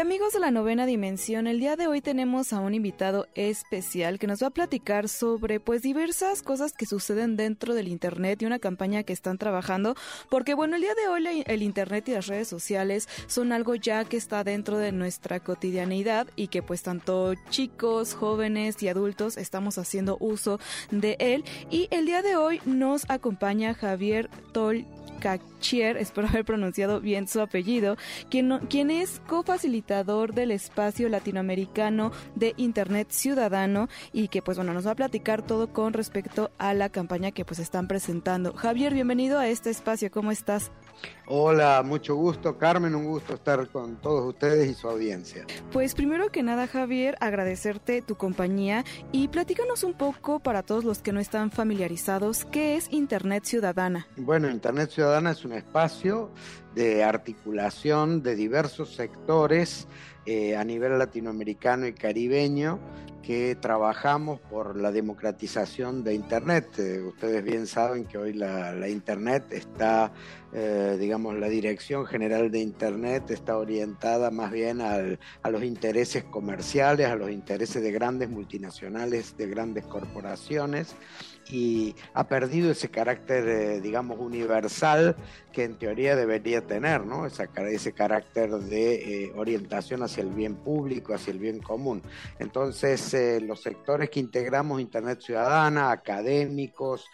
Amigos de la novena dimensión, el día de hoy tenemos a un invitado especial que nos va a platicar sobre pues diversas cosas que suceden dentro del internet y una campaña que están trabajando, porque bueno, el día de hoy el internet y las redes sociales son algo ya que está dentro de nuestra cotidianidad y que pues tanto chicos, jóvenes y adultos estamos haciendo uso de él. Y el día de hoy nos acompaña Javier Tol Cachier, espero haber pronunciado bien su apellido, quien, es cofacilitador del espacio latinoamericano de Internet Ciudadano y que pues bueno nos va a platicar todo con respecto a la campaña que pues están presentando. Javier, bienvenido a este espacio, ¿cómo estás? Hola, mucho gusto, Carmen, un gusto estar con todos ustedes y su audiencia. Pues primero que nada Javier, agradecerte tu compañía y platícanos un poco para todos los que no están familiarizados, ¿qué es Internet Ciudadana? Bueno, Internet Ciudadana es un espacio de articulación de diversos sectores eh, a nivel latinoamericano y caribeño que trabajamos por la democratización de Internet. Eh, ustedes bien saben que hoy la, la Internet está, eh, digamos, la Dirección General de Internet está orientada más bien al, a los intereses comerciales, a los intereses de grandes multinacionales, de grandes corporaciones y ha perdido ese carácter, eh, digamos, universal que en teoría debería tener, ¿no? Esa, ese carácter de eh, orientación hacia el bien público, hacia el bien común. Entonces, eh, los sectores que integramos Internet Ciudadana, académicos,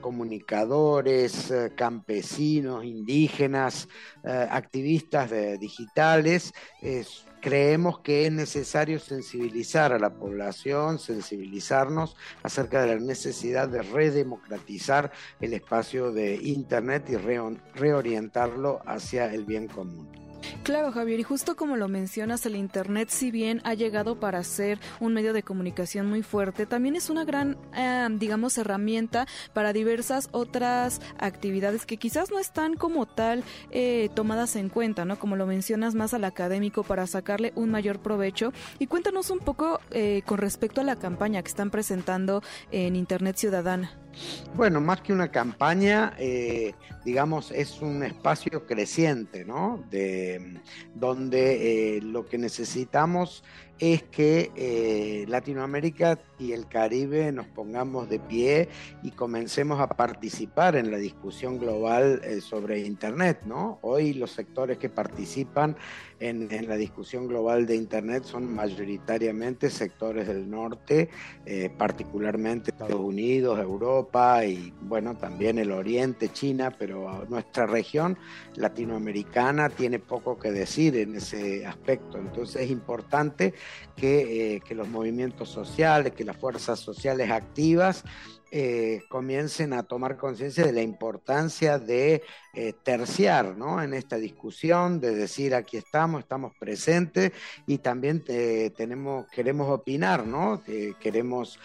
comunicadores, campesinos, indígenas, activistas de- digitales, es- creemos que es necesario sensibilizar a la población, sensibilizarnos acerca de la necesidad de redemocratizar el espacio de Internet y reo- reorientarlo hacia el bien común. Claro, Javier, y justo como lo mencionas, el Internet, si bien ha llegado para ser un medio de comunicación muy fuerte, también es una gran, eh, digamos, herramienta para diversas otras actividades que quizás no están como tal eh, tomadas en cuenta, ¿no? Como lo mencionas más al académico para sacarle un mayor provecho. Y cuéntanos un poco eh, con respecto a la campaña que están presentando en Internet Ciudadana. Bueno, más que una campaña, eh, digamos, es un espacio creciente, ¿no? De, donde eh, lo que necesitamos es que eh, Latinoamérica y el Caribe nos pongamos de pie y comencemos a participar en la discusión global eh, sobre Internet, ¿no? Hoy los sectores que participan en, la discusión global de Internet son mayoritariamente sectores del norte, eh, particularmente Estados Unidos, Europa y bueno, también el Oriente, China, pero nuestra región latinoamericana tiene poco que decir en ese aspecto. Entonces es importante que, eh, que los movimientos sociales, que las fuerzas sociales activas eh, comiencen a tomar conciencia de la importancia de eh, terciar ¿no? en esta discusión, de decir aquí estamos, estamos presentes y también eh, tenemos, queremos opinar, ¿no? Eh, queremos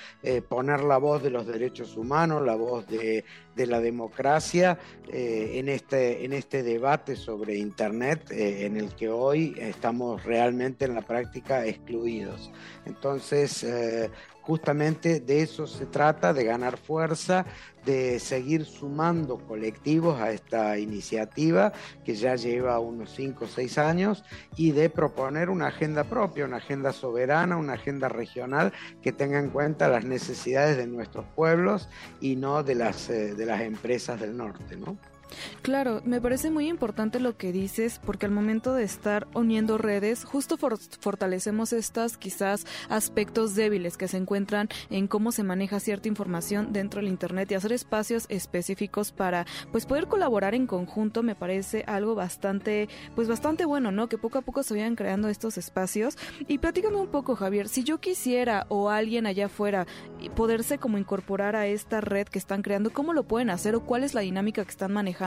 poner la voz de los derechos humanos, la voz de, de la democracia en, este, en este debate sobre Internet en el que hoy estamos realmente en la práctica excluidos. Entonces, justamente de eso se trata, de ganar fuerza, de seguir sumando colectivos a esta iniciativa que ya lleva unos 5 o 6 años y de proponer una agenda propia, una agenda soberana, una agenda regional que tenga en cuenta las necesidades de nuestros pueblos y no de las, eh, de las empresas del norte, ¿no? Claro, me parece muy importante lo que dices porque al momento de estar uniendo redes, justo for fortalecemos estos quizás aspectos débiles que se encuentran en cómo se maneja cierta información dentro del Internet y hacer espacios específicos para pues poder colaborar en conjunto me parece algo bastante pues bastante bueno, ¿no? Que poco a poco se vayan creando estos espacios y platícame un poco Javier, si yo quisiera o alguien allá afuera poderse como incorporar a esta red que están creando, ¿cómo lo pueden hacer o cuál es la dinámica que están manejando?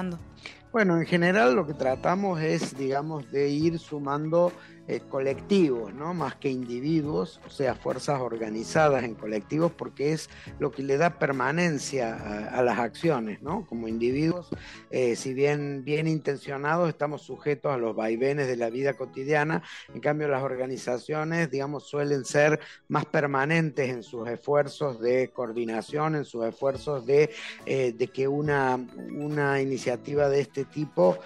Bueno, en general lo que tratamos es, digamos, de ir sumando eh, colectivos, ¿no? Más que individuos, o sea, fuerzas organizadas en colectivos, porque es lo que le da permanencia a, las acciones, ¿no? Como individuos, eh, si bien bien intencionados, estamos sujetos a los vaivenes de la vida cotidiana, en cambio las organizaciones, digamos, suelen ser más permanentes en sus esfuerzos de coordinación, en sus esfuerzos de, eh, de que una, una iniciativa de este tipo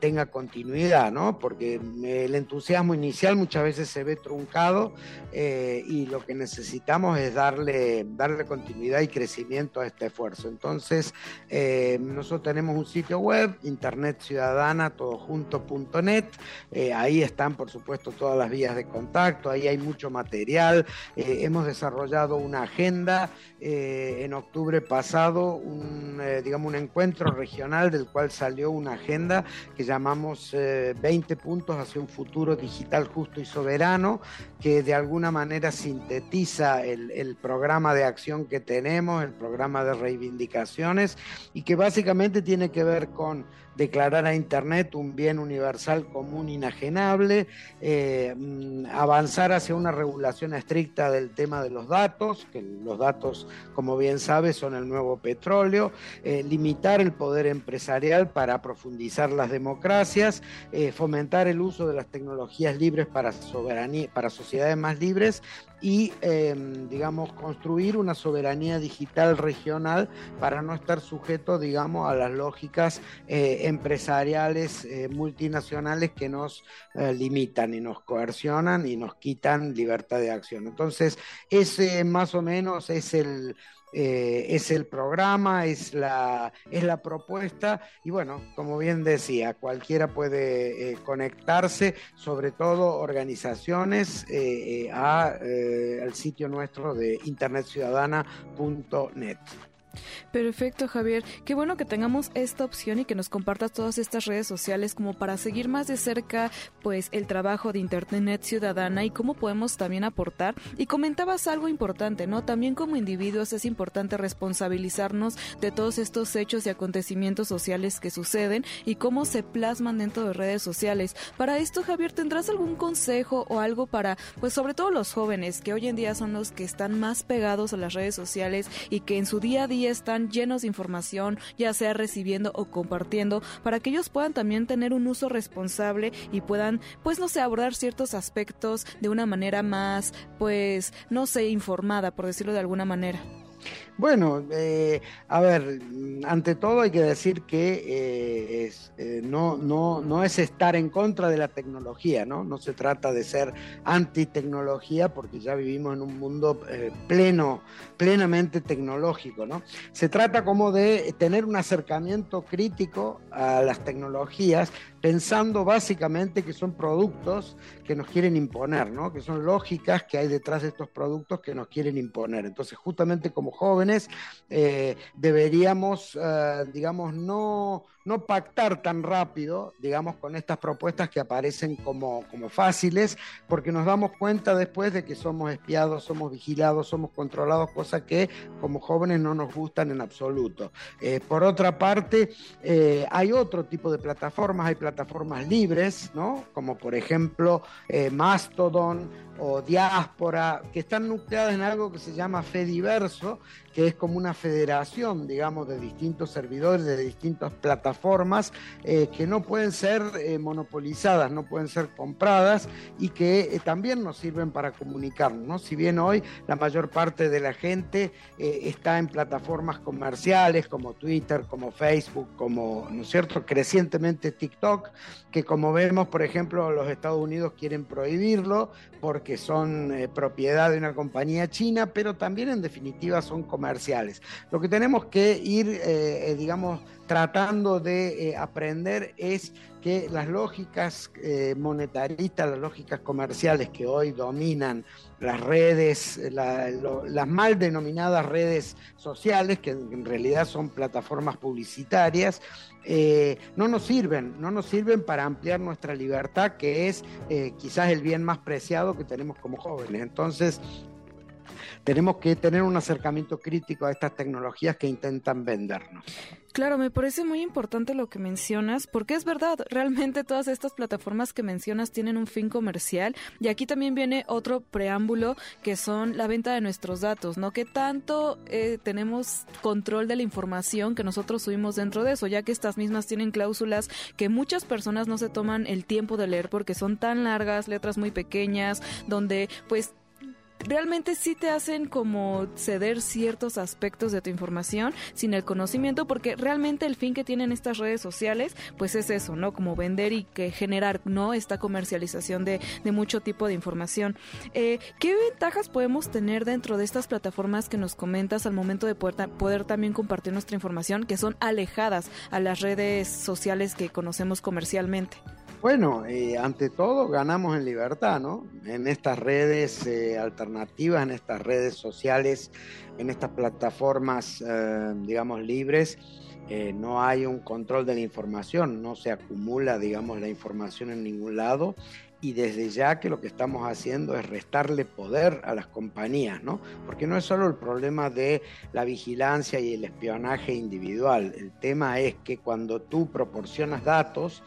tenga continuidad, ¿no? Porque el entusiasmo inicial muchas veces se ve truncado eh, y lo que necesitamos es darle, darle continuidad y crecimiento a este esfuerzo. Entonces, eh, nosotros tenemos un sitio web, internet ciudadana, todojunto.net, eh, ahí están por supuesto todas las vías de contacto, ahí hay mucho material, hemos desarrollado una agenda en octubre pasado, un, digamos, un encuentro regional del cual salió una agenda que llamamos 20 puntos hacia un futuro digital justo y soberano, que de alguna manera sintetiza el, el, programa de acción que tenemos, el programa de reivindicaciones, y que básicamente tiene que ver con declarar a Internet un bien universal común inajenable, eh, mm, avanzar hacia una regulación estricta del tema de los datos, que los datos, como bien sabes, son el nuevo petróleo, eh, limitar el poder empresarial para profundizar las democracias, eh, fomentar el uso de las tecnologías libres para sociedades más libres y, em, digamos, construir una soberanía digital regional para no estar sujeto, digamos, a las lógicas eh, empresariales eh, multinacionales que nos eh, limitan y nos coercionan y nos quitan libertad de acción. Entonces, ese más o menos es el eh, es el programa, es la, es la propuesta y bueno, como bien decía, cualquiera puede eh, conectarse, sobre todo organizaciones, eh, al sitio nuestro de internetciudadana.net. Perfecto, Javier. Qué bueno que tengamos esta opción y que nos compartas todas estas redes sociales como para seguir más de cerca pues el trabajo de Internet Ciudadana y cómo podemos también aportar. Y comentabas algo importante, ¿no? También como individuos es importante responsabilizarnos de todos estos hechos y acontecimientos sociales que suceden y cómo se plasman dentro de redes sociales. Para esto, Javier, ¿tendrás algún consejo o algo para, pues sobre todo los jóvenes, que hoy en día son los que están más pegados a las redes sociales y que en su día a día están llenos de información, ya sea recibiendo o compartiendo, para que ellos puedan también tener un uso responsable y puedan, pues no sé, abordar ciertos aspectos de una manera más, pues, no sé, informada, por decirlo de alguna manera. Bueno, eh, a ver, ante todo hay que decir que eh, eh, no, no, no es estar en contra de la tecnología, ¿no? No se trata de ser anti-tecnología porque ya vivimos en un mundo pleno, plenamente tecnológico, ¿no? Se trata como de tener un acercamiento crítico a las tecnologías pensando básicamente que son productos que nos quieren imponer, ¿no? Que son lógicas que hay detrás de estos productos que nos quieren imponer. Entonces, justamente como jóvenes, eh, deberíamos, eh, digamos, no, no pactar tan rápido, digamos, con estas propuestas que aparecen como, como fáciles, porque nos damos cuenta después de que somos espiados, somos vigilados, somos controlados, cosas que como jóvenes no nos gustan en absoluto. Eh, por otra parte, hay otro tipo de plataformas, hay plataformas libres, ¿no? Como por ejemplo Mastodon, o diáspora, que están nucleadas en algo que se llama Fediverso, que es como una federación, digamos, de distintos servidores, de distintas plataformas, eh, que no pueden ser eh, monopolizadas, no pueden ser compradas y que eh, también nos sirven para comunicarnos. ¿no? Si bien hoy la mayor parte de la gente está en plataformas comerciales como Twitter, como Facebook, como, ¿no es cierto?, crecientemente TikTok, que como vemos, por ejemplo, los Estados Unidos quieren prohibirlo porque son propiedad de una compañía china, pero también en definitiva son comerciales. Lo que tenemos que ir, eh, eh, digamos, tratando de eh, aprender es que las lógicas eh, monetaristas, las lógicas comerciales que hoy dominan las redes, lo- las mal denominadas redes sociales, que en realidad son plataformas publicitarias, eh, no nos sirven, no nos sirven para ampliar nuestra libertad, que es eh, quizás el bien más preciado que tenemos como jóvenes. Entonces, tenemos que tener un acercamiento crítico a estas tecnologías que intentan vendernos. Claro, me parece muy importante lo que mencionas, porque es verdad, realmente todas estas plataformas que mencionas tienen un fin comercial y aquí también viene otro preámbulo que son la venta de nuestros datos, ¿no? Que tanto eh, tenemos control de la información que nosotros subimos dentro de eso, ya que estas mismas tienen cláusulas que muchas personas no se toman el tiempo de leer porque son tan largas, letras muy pequeñas, donde pues realmente sí te hacen como ceder ciertos aspectos de tu información sin el conocimiento porque realmente el fin que tienen estas redes sociales pues es eso, ¿no? Como vender y que generar, ¿no? Esta comercialización de, de mucho tipo de información. Eh, ¿Qué ventajas podemos tener dentro de estas plataformas que nos comentas al momento de poder, poder también compartir nuestra información que son alejadas a las redes sociales que conocemos comercialmente? Bueno, eh, ante todo ganamos en libertad, ¿no? En estas redes eh, alternativas, en estas redes sociales, en estas plataformas, eh, digamos, libres, no hay un control de la información, no se acumula, digamos, la información en ningún lado y desde ya que lo que estamos haciendo es restarle poder a las compañías, ¿no? Porque no es solo el problema de la vigilancia y el espionaje individual, el tema es que cuando tú proporcionas datos,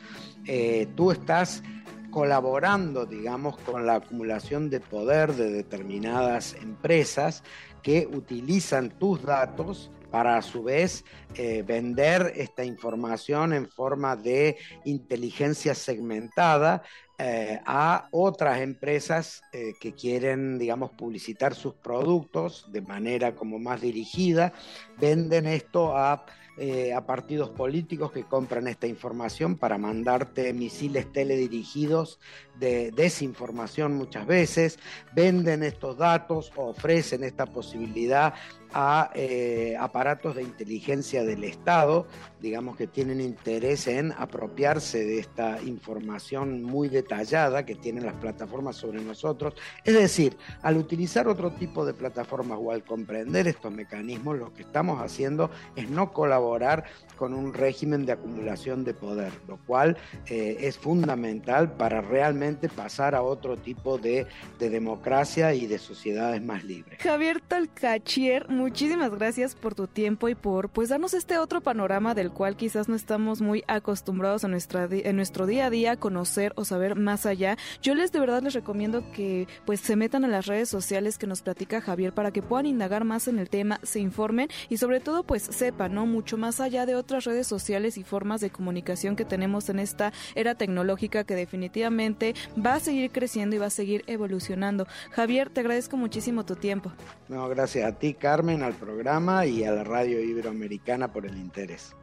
eh, tú estás colaborando, digamos, con la acumulación de poder de determinadas empresas que utilizan tus datos para a su vez eh, vender esta información en forma de inteligencia segmentada eh, a otras empresas que quieren, digamos, publicitar sus productos de manera como más dirigida, venden esto a, eh, a partidos políticos que compran esta información para mandarte misiles teledirigidos de desinformación muchas veces, venden estos datos ofrecen esta posibilidad a eh, aparatos de inteligencia del Estado, digamos que tienen interés en apropiarse de esta información muy detallada que tienen las plataformas sobre nosotros. Es decir, al utilizar otro tipo de plataformas o al comprender estos mecanismos, lo que estamos haciendo es no colaborar con un régimen de acumulación de poder, lo cual eh, es fundamental para realmente pasar a otro tipo de, de democracia y de sociedades más libres. Javier Talcachier, muchísimas gracias por tu tiempo y por pues darnos este otro panorama del cual quizás no estamos muy acostumbrados en, nuestra, en nuestro día a día conocer o saber más allá. Yo les de verdad les recomiendo que pues se metan a las redes sociales que nos platica Javier para que puedan indagar más en el tema, se informen y sobre todo pues sepan, ¿no? Mucho más allá de otras redes sociales y formas de comunicación que tenemos en esta era tecnológica que definitivamente va a seguir creciendo y va a seguir evolucionando. Javier, te agradezco muchísimo tu tiempo. No, gracias a ti, Carmen, al programa y a la radio iberoamericana por el interés.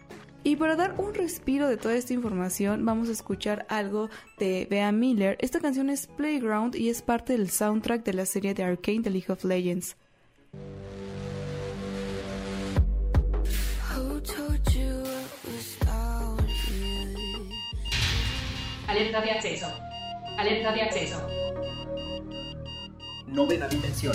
Y para dar un respiro de toda esta información, vamos a escuchar algo de Bea Miller. Esta canción es Playground y es parte del soundtrack de la serie de Arcane The League of Legends. Alerta de acceso. Alerta de acceso. Novena dimensión.